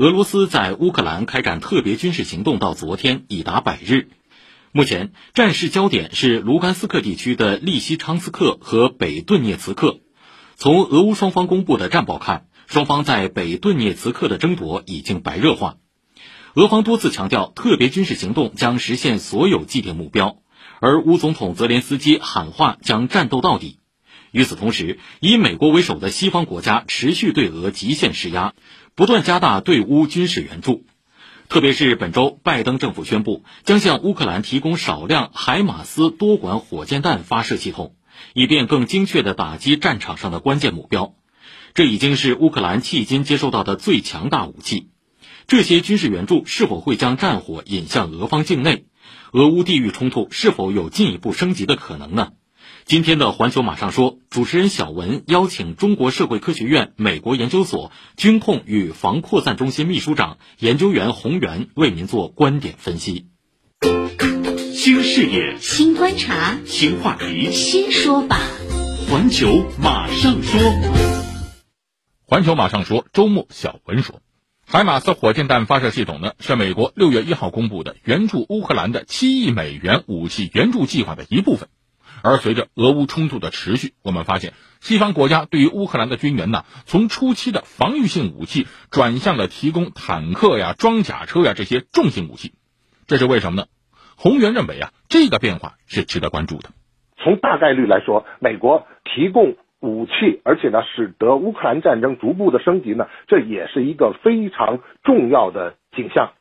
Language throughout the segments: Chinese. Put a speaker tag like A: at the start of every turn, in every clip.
A: 俄罗斯在乌克兰开展特别军事行动到昨天已达百日。目前战事焦点是卢甘斯克地区的利西昌斯克和北顿涅茨克。从俄乌双方公布的战报看，双方在北顿涅茨克的争夺已经白热化。俄方多次强调，特别军事行动将实现所有既定目标，而乌总统泽连斯基喊话将战斗到底。与此同时，以美国为首的西方国家持续对俄极限施压，不断加大对乌军事援助。特别是本周，拜登政府宣布将向乌克兰提供少量海马斯多管火箭弹发射系统，以便更精确地打击战场上的关键目标。这已经是乌克兰迄今接受到的最强大武器。这些军事援助是否会将战火引向俄方境内？俄乌地域冲突是否有进一步升级的可能呢？今天的环球马上说，主持人小文邀请中国社会科学院美国研究所军控与防扩散中心秘书长、研究员洪源为您做观点分析。
B: 新视野、
C: 新观察、
B: 新话题、
C: 新说法，
B: 环球马上说。
D: 环球马上说，周末小文说，海马斯火箭弹发射系统呢，是美国六月一号公布的援助乌克兰的七亿美元武器援助计划的一部分。而随着俄乌冲突的持续，我们发现西方国家对于乌克兰的军援呢，从初期的防御性武器转向了提供坦克呀、装甲车呀这些重型武器，这是为什么呢？洪源认为啊，这个变化是值得关注的。
E: 从大概率来说，美国提供武器，而且呢，使得乌克兰战争逐步的升级呢，这也是一个非常重要的景象。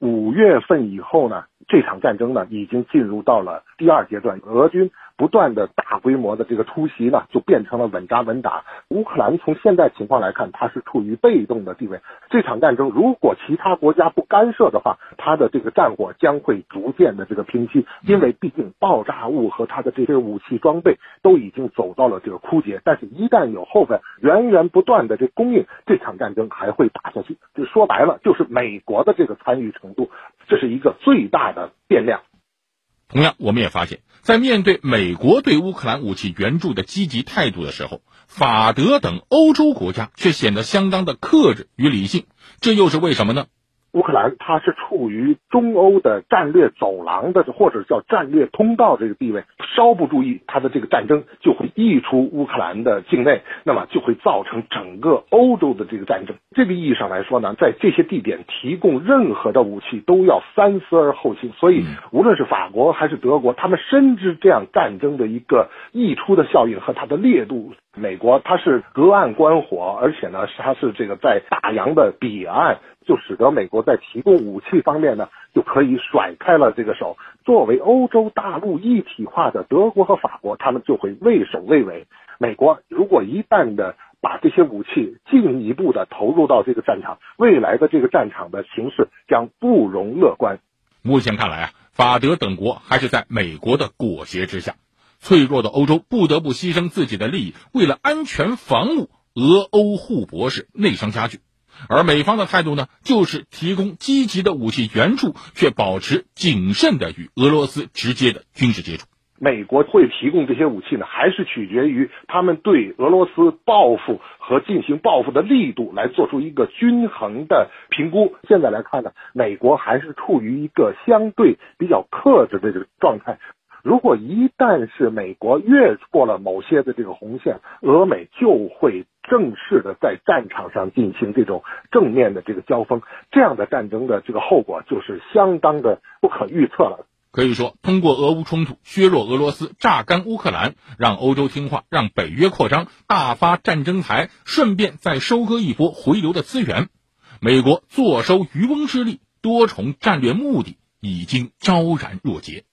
E: 五月份以后呢，这场战争呢，已经进入到了第二阶段，俄军。不断的大规模的这个突袭呢，就变成了稳扎稳打。乌克兰从现在情况来看，它是处于被动的地位。这场战争如果其他国家不干涉的话，它的这个战火将会逐渐的这个平息。因为毕竟爆炸物和它的这些武器装备都已经走到了这个枯竭。但是，一旦有后边源源不断的这供应，这场战争还会打下去。就说白了，就是美国的这个参与程度，这是一个最大的变量。
D: 同样，我们也发现，在面对美国对乌克兰武器援助的积极态度的时候，法德等欧洲国家却显得相当的克制与理性，这又是为什么呢？
E: 乌克兰它是处于中欧的战略走廊的，或者叫战略通道这个地位，稍不注意，它的这个战争就会溢出乌克兰的境内，那么就会造成整个欧洲的这个战争。这个意义上来说呢，在这些地点提供任何的武器都要三思而后行。所以，无论是法国还是德国，他们深知这样战争的一个溢出的效应和它的烈度。美国它是隔岸观火，而且呢，它是这个在大洋的彼岸。就使得美国在提供武器方面呢，就可以甩开了这个手。作为欧洲大陆一体化的德国和法国，他们就会畏首畏尾。美国如果一旦的把这些武器进一步的投入到这个战场，未来的这个战场的形势将不容乐观。
D: 目前看来啊，法德等国还是在美国的裹挟之下，脆弱的欧洲不得不牺牲自己的利益，为了安全防务，俄欧互搏是内伤加剧。而美方的态度呢，就是提供积极的武器援助，却保持谨慎的与俄罗斯直接的军事接触。
E: 美国会提供这些武器呢，还是取决于他们对俄罗斯报复和进行报复的力度来做出一个均衡的评估。现在来看呢，美国还是处于一个相对比较克制的这个状态。如果一旦是美国越过了某些的这个红线，俄美就会。正式的在战场上进行这种正面的这个交锋，这样的战争的这个后果就是相当的不可预测了。
D: 可以说，通过俄乌冲突削弱俄罗斯、榨干乌克兰，让欧洲听话，让北约扩张，大发战争财，顺便再收割一波回流的资源，美国坐收渔翁之利，多重战略目的已经昭然若揭。